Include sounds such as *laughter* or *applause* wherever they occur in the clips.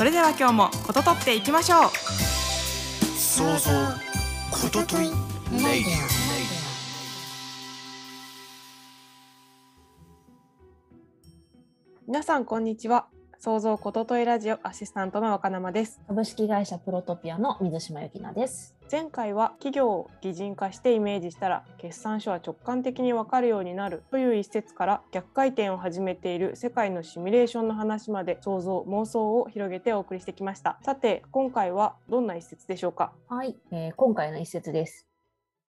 それでは今日もこととっていきましょう。想像ことといレイディ皆さんこんにちは創造ことといラジオアシスタントの若生です。株式会社プロトピアの水島由紀奈です。前回は企業を擬人化してイメージしたら決算書は直感的にわかるようになるという一節から逆回転を始めている世界のシミュレーションの話まで想像妄想を広げてお送りしてきました。さて今回はどんな一節でしょうか？はい、えー今回の一節です。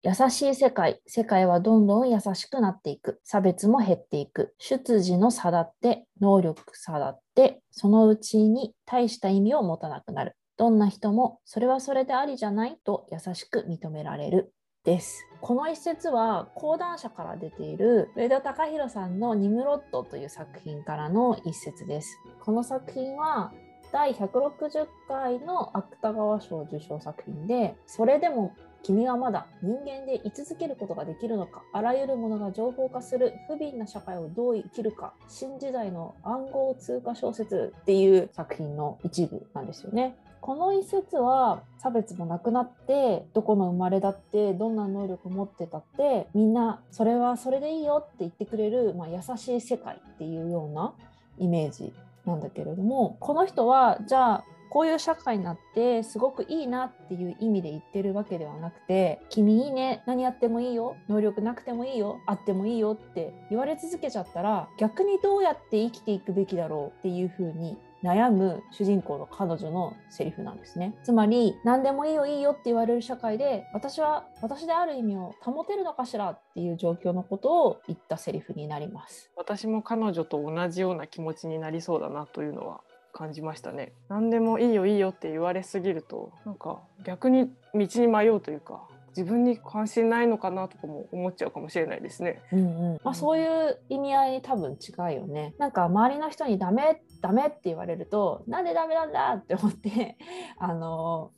優しい世界世界はどんどん優しくなっていく。差別も減っていく。出自の差だって能力差だってそのうちに大した意味を持たなくなる。どんな人もそれはそれでありじゃないと優しく認められる。です。この一節は講談社から出ている上田隆弘さんの「ニムロット」という作品からの一節です。この作品は第160回の芥川賞受賞作品でそれでも君はまだ人間で居続けることができるのかあらゆるものが情報化する不憫な社会をどう生きるか新時代の暗号通貨小説っていう作品の一部なんですよね。この一節は差別もなくなってどこの生まれだってどんな能力持ってたってみんなそれはそれでいいよって言ってくれる、まあ、優しい世界っていうようなイメージなんだけれどもこの人はじゃあこういう社会になってすごくいいなっていう意味で言ってるわけではなくて「君いいね何やってもいいよ能力なくてもいいよあってもいいよ」って言われ続けちゃったら逆にどうやって生きていくべきだろうっていうふうに悩む主人公の彼女のセリフなんですね。つまり何でもいいよいいよって言われる社会で私は私である意味を保てるのかしらっていう状況のことを言ったセリフになります。私も彼女と同じような気持ちになりそうだなというのは感じましたね何でもいいよいいよって言われすぎるとなんか逆に道に迷うというか自分に関心ないのかなとかも思っちゃうかもしれないですね。うんうんまあ、そういう意味合いに多分違うよね。なんか周りの人にダメダメって言われるとなんでダメなんだって思って *laughs* あの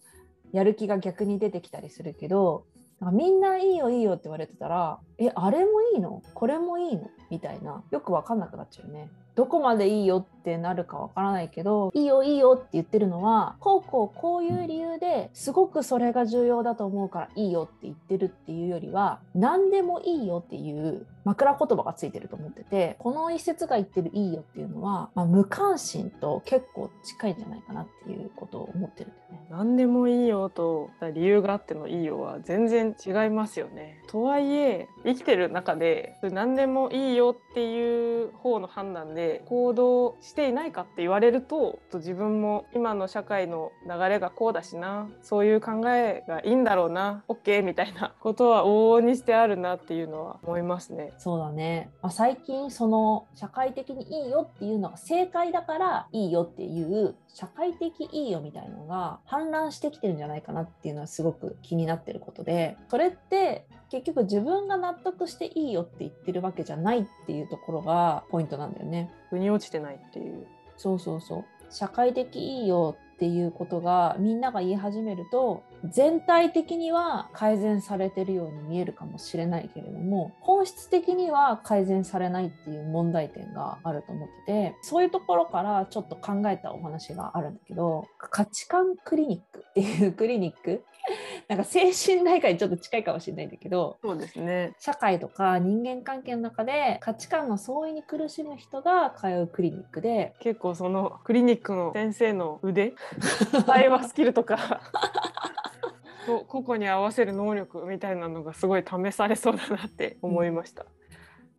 やる気が逆に出てきたりするけどなんかみんないいよいいよって言われてたらえあれもいいの？これもいいの？みたいなよく分かんなくなっちゃうよね。どこまでいいよってなるかわからないけどいいよいいよって言ってるのはこうこうこういう理由ですごくそれが重要だと思うからいいよって言ってるっていうよりは何でもいいよっていう枕言葉がついてると思っててこの一節が言ってるいいよっていうのは、まあ、無関心と結構近いんじゃないかなっていうことを思ってるんで。何でもいいよと理由があってのいいよは全然違いますよね。とはいえ生きてる中で何でもいいよっていう方の判断で行動していないかって言われると自分も今の社会の流れがこうだしなそういう考えがいいんだろうな OK みたいなことは往々にしてあるなっていうのは思いますね。そうだね、まあ、最近その社会的にいいよっていうのが正解だからいいよっていう社会的いいよみたいなのが氾濫してきてるんじゃないかなっていうのはすごく気になってることでそれって結局自分が納得していいよって言ってるわけじゃないっていうところがポイントなんだよね。腑に落ちてないっていうそうそうそう社会的いいよっていうことがみんなが言い始めると全体的には改善されてるように見えるかもしれないけれども本質的には改善されないっていう問題点があると思っててそういうところからちょっと考えたお話があるんだけど価値観クリニックっていうクリニック？*laughs* なんか精神内科にちょっと近いかもしれないんだけどそうですね。社会とか人間関係の中で価値観の相違に苦しむ人が通うクリニックで結構そのクリニックの先生の腕 *laughs* 対話スキルとか。こ個々に合わせる能力みたいなのがすごい試されそうだなって思いました。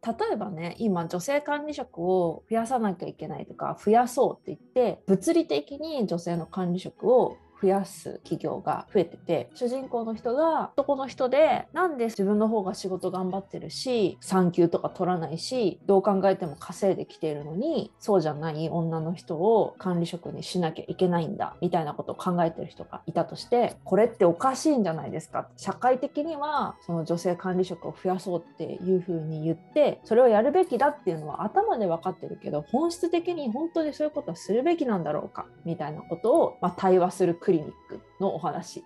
例えばね今女性管理職を増やさなきゃいけないとか増やそうって言って物理的に女性の管理職を増やす企業が増えてて主人公の人が男の人でなんで自分の方が仕事頑張ってるし産休とか取らないしどう考えても稼いできているのにそうじゃない女の人を管理職にしなきゃいけないんだみたいなことを考えてる人がいたとしてこれっておかしいんじゃないですか？社会的にはその女性管理職を増やそうっていうふうに言ってそれをやるべきだっていうのは頭で分かってるけど本質的に本当にそういうことはするべきなんだろうか？みたいなことを、まあ、対話するクリニックのお話。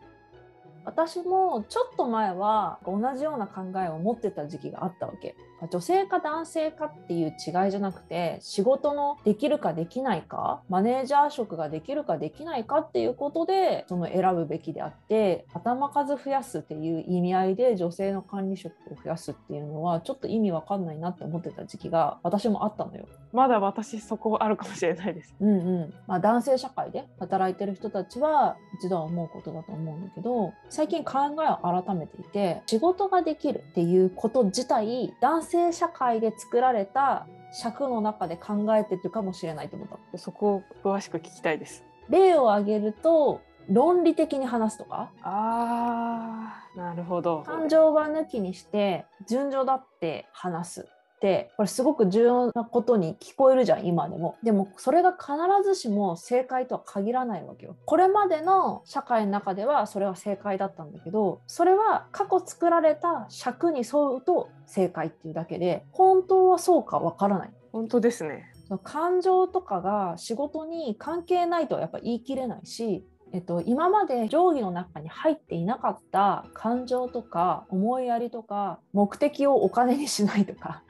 私もちょっと前は同じような考えを持ってた時期があったわけ女性か男性かっていう違いじゃなくて仕事のできるかできないかマネージャー職ができるかできないかっていうことでその選ぶべきであって頭数増やすっていう意味合いで女性の管理職を増やすっていうのはちょっと意味わかんないなって思ってた時期が私もあったのよ。まだ私そこあるかもしれないです。うんうんまあ、男性社会で働いてる人たちは一度は思うことだと思うんだけど最近考えを改めていて仕事ができるっていうこと自体男性社会で作られた尺の中で考えてるかもしれないと思ったそこを詳しく聞きたいです。例を挙げると論理的に話すとかあーなるほど。感情は抜きにして順序だって話すってこれすごく重要なことに聞こえるじゃん今でも。でもそれが必ずしも正解とは限らないわけよ。これまでの社会の中ではそれは正解だったんだけどそれは過去作られた尺に沿うと正解っていうだけで本当はそうかわからない。本当ですね。感情とかが仕事に関係ないとはやっぱ言い切れないし、えっと、今まで定規の中に入っていなかった感情とか思いやりとか目的をお金にしないとか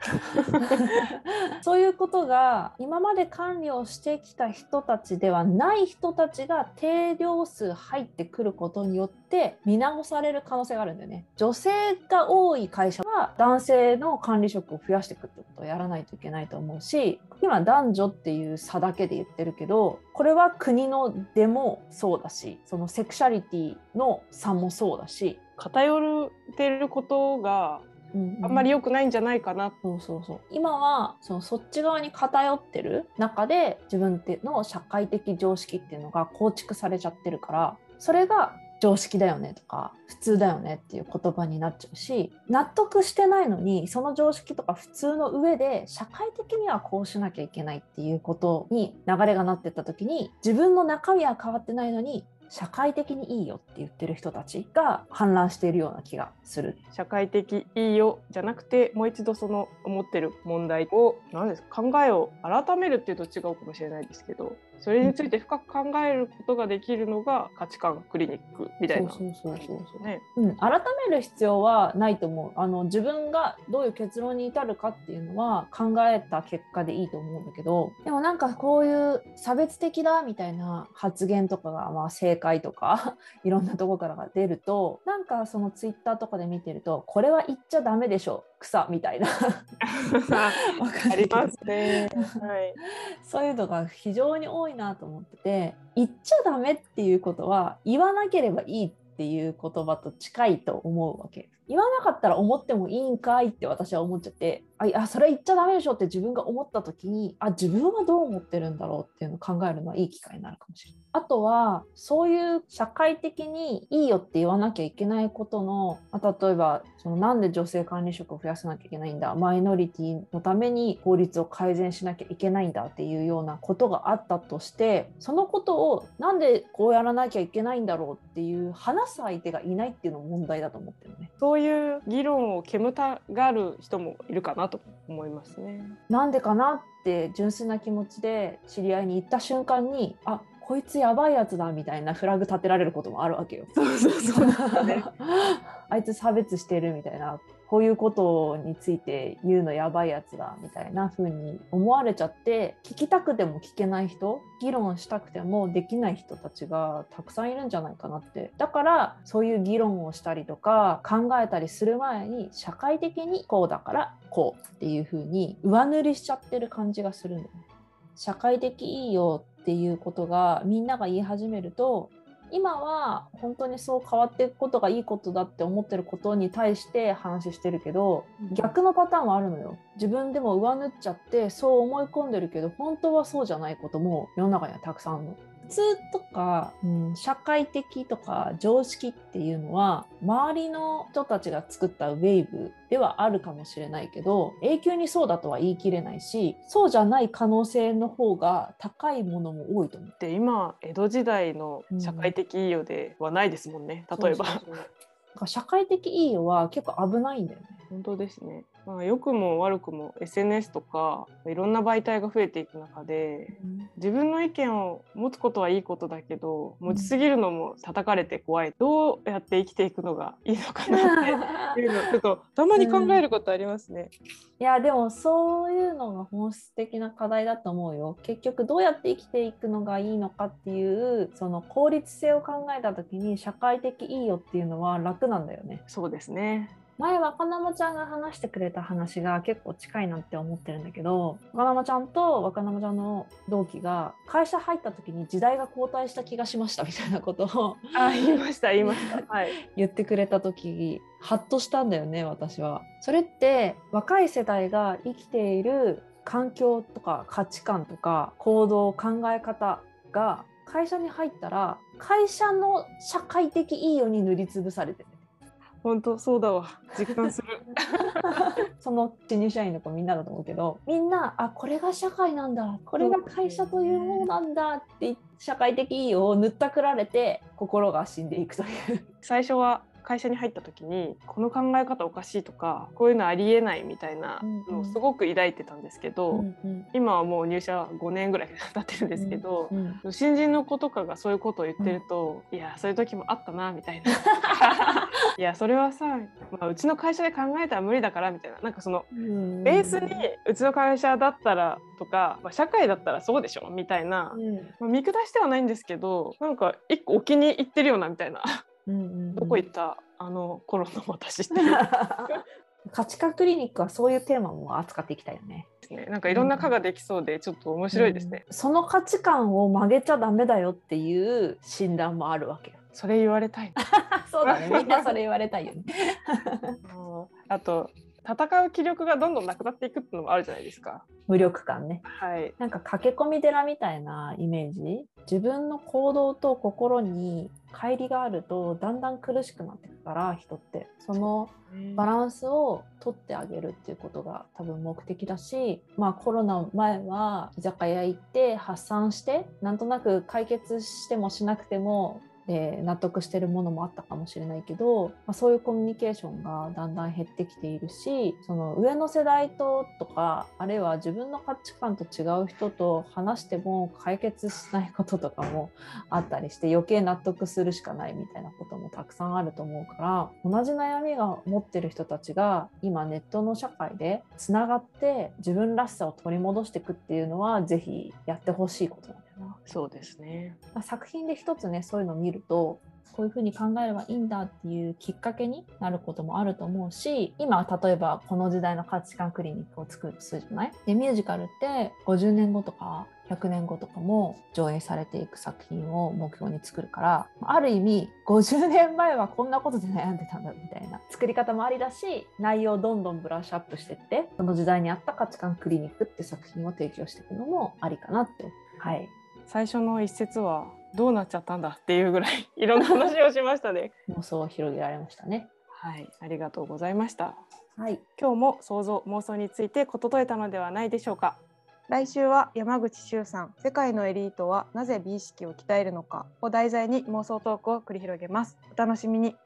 *laughs* そういうことが今まで管理をしてきた人たちではない人たちが定量数入ってくることによって見直される可能性があるんだよね。女性が多い会社は男性の管理職を増やしていくってことをやらないといけないと思うし今男女っていう差だけで言ってるけどこれは国のでもそうだしそのセクシャリティの差もそうだし、偏ってることがうんあんまり良くないんじゃないかな。そうそうそう。今はそのそっち側に偏ってる中で自分っての社会的常識っていうのが構築されちゃってるからそれが常識だよねとか普通だよねっていう言葉になっちゃうし納得してないのにその常識とか普通の上で社会的にはこうしなきゃいけないっていうことに流れがなってった時に自分の中身は変わってないのに社会的にいいよって言ってる人たちが氾濫しているような気がする。社会的いいよじゃなくてもう一度その思ってる問題を何ですか考えを改めるっていうと違うかもしれないですけどそれについて深く考えることができるのが価値観クリニックみたいな。ね。うん、改める必要はないと思う。あの自分がどういう結論に至るかっていうのは考えた結果でいいと思うんだけど。でもなんかこういう差別的だみたいな発言とかが、まあ、正解とか *laughs* いろんなとこからが出るとなんかそのツイッターとかで見てるとこれは言っちゃダメでしょ草みたいなわか *laughs* ありますね。はい。そういうのが非常に多いなと思ってて言っちゃダメっていうことは言わなければいいっていう言葉と近いと思うわけ。言わなかったら思ってもいいんかいって私は思っちゃってあいやそれ言っちゃダメでしょって自分が思った時にあ自分はどう思ってるんだろうっていうのを考えるのはいい機会になるかもしれない。あとはそういう社会的にいいよって言わなきゃいけないことの、まあ例えばそのなんで女性管理職を増やさなきゃいけないんだマイノリティのために法律を改善しなきゃいけないんだっていうようなことがあったとしてそのことをなんでこうやらなきゃいけないんだろうっていう話す相手がいないっていうのも問題だと思ってるね。そういう議論を煙たがる人もいるかなと思いますね。なんでかなって純粋な気持ちで知り合いに行った瞬間にあこいつやばいやつだみたいなフラグ立てられることもあるわけよ。そうそうそう。ね、*laughs* あいつ差別してるみたいなこういうことについて言うのやばいやつだみたいな風に思われちゃって聞きたくても聞けない人議論したくてもできない人たちがたくさんいるんじゃないかなってだからそういう議論をしたりとか考えたりする前に社会的にこうだからこうっていう風に上塗りしちゃってる感じがするのね。社会的いいよっていうことがみんなが言い始めると今は本当にそう変わっていくことがいいことだって思ってることに対して話してるけど逆のパターンはあるのよ。自分でも上塗っちゃってそう思い込んでるけど本当はそうじゃないことも世の中にはたくさんあるの通とか、うん、社会的とか常識っていうのは周りの人たちが作ったウェーブではあるかもしれないけど永久にそうだとは言い切れないしそうじゃない可能性の方が高いものも多いと思う。で今江戸時代の社会的いいよではないですもんね、例えば。そうそうそう社会的いいよは結構危ないんだよね。本当ですね。まあ良くも悪くも SNS とかいろんな媒体が増えていく中で自分の意見を持つことはいいことだけど持ちすぎるのも叩かれて怖い。どうやって生きていくのがいいのかなっていうのちょっとたまに考えることありますね。いやでもそういうのが本質的な課題だと思うよ。結局どうやって生きていくのがいいのかっていうその効率性を考えた時に社会的いいよっていうのは楽なんだよね。そうですね。前若生ちゃんが話してくれた話が結構近いなって思ってるんだけど若生ちゃんと若生ちゃんの同期が会社入った時に時代が後退した気がしましたみたいなことをあ言いました言いました。はい。*laughs* 言ってくれた時ハッとしたんだよね私は。それって若い世代が生きている環境とか価値観とか行動考え方が会社に入ったら会社の社会的いいように塗りつぶされてる。本当そうだわ実感する。*laughs* その新入社員の子みんなだと思うけどみんなあこれが社会なんだこれが会社というものなんだって社会的いいよを塗ったくられて心が死んでいくという。最初は会社に入った時にこの考え方おかしいとかこういうのありえないみたいなのをすごく抱いてたんですけど、今はもう入社5年ぐらい経ってるんですけど、うん新人の子とかがそういうことを言ってると、いやそういう時もあったなみたいな。*laughs* いやそれはさ、まあ、うちの会社で考えたら無理だからみたいな。なんかそのうん。ベースにうちの会社だったらとか、まあ、社会だったらそうでしょみたいな、うん。まあ、見下してはないんですけどなんか一個お気に入ってるようなみたいなうんうんどこ行った？あの頃の私って *laughs* 価値観クリニックはそういうテーマも扱っていきたいよね。ねなんかいろんな科ができそうでちょっと面白いですね、うんその価値観を曲げちゃダメだよっていう診断もあるわけよ。それ言われたい *laughs* そうだね。みんなそれ言われたいよね。*laughs* うんあと戦う気力がどんどんなくなっていくっていうのもあるじゃないですか。無力感ね。はい。なんか駆け込み寺みたいなイメージ。自分の行動と心に乖離があるとだんだん苦しくなってくから人って。そのバランスを取ってあげるっていうことが多分目的だし、まあ、コロナ前は居酒屋行って発散してなんとなく解決してもしなくても、えー納得してるものもあったかもしれないけど、まあ、そういうコミュニケーションがだんだん減ってきているしその上の世代ととかあるいは自分の価値観と違う人と話しても解決しないこととかもあったりして余計納得するしかないみたいなこともたくさんあると思うから同じ悩みが持ってる人たちが今ネットの社会でつながって自分らしさを取り戻していくっていうのはぜひやってほしいことなんだ。そうですね。作品で一つねそういうのを見るとこういうふうに考えればいいんだっていうきっかけになることもあると思うし今例えばこの時代の価値観クリニックを作るとするじゃない？でミュージカルって50年後とか100年後とかも上映されていく作品を目標に作るからある意味50年前はこんなことで悩んでたんだみたいな作り方もありだし内容をどんどんブラッシュアップしてってその時代に合った価値観クリニックって作品を提供していくのもありかなって。はい。最初の一節はどうなっちゃったんだっていうぐらいいろんな話をしましたね。*laughs* 妄想を広げられましたね。はいありがとうございました。はい。今日も想像妄想についてこととえたのではないでしょうか。来週は山口周さん世界のエリートはなぜ美意識を鍛えるのかを題材に妄想トークを繰り広げます。お楽しみに。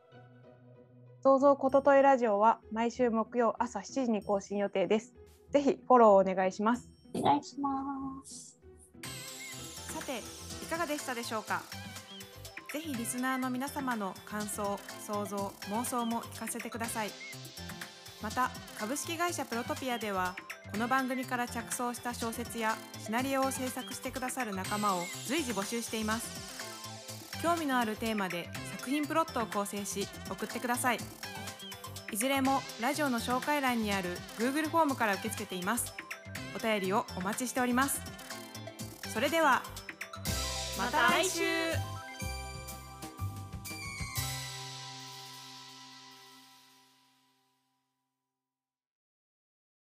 想像こととえラジオは毎週木曜朝7時に更新予定です。ぜひフォローをお願いします。お願いします。ていかがでしたでしょうか？ぜひリスナーの皆様の感想想像妄想も聞かせてください。また株式会社プロトピアではこの番組から着想した小説やシナリオを制作してくださる仲間を随時募集しています。興味のあるテーマで作品プロットを構成し送ってください。いずれもラジオの紹介欄にある Google フォームから受け付けています。お便りをお待ちしております。それではまた来週。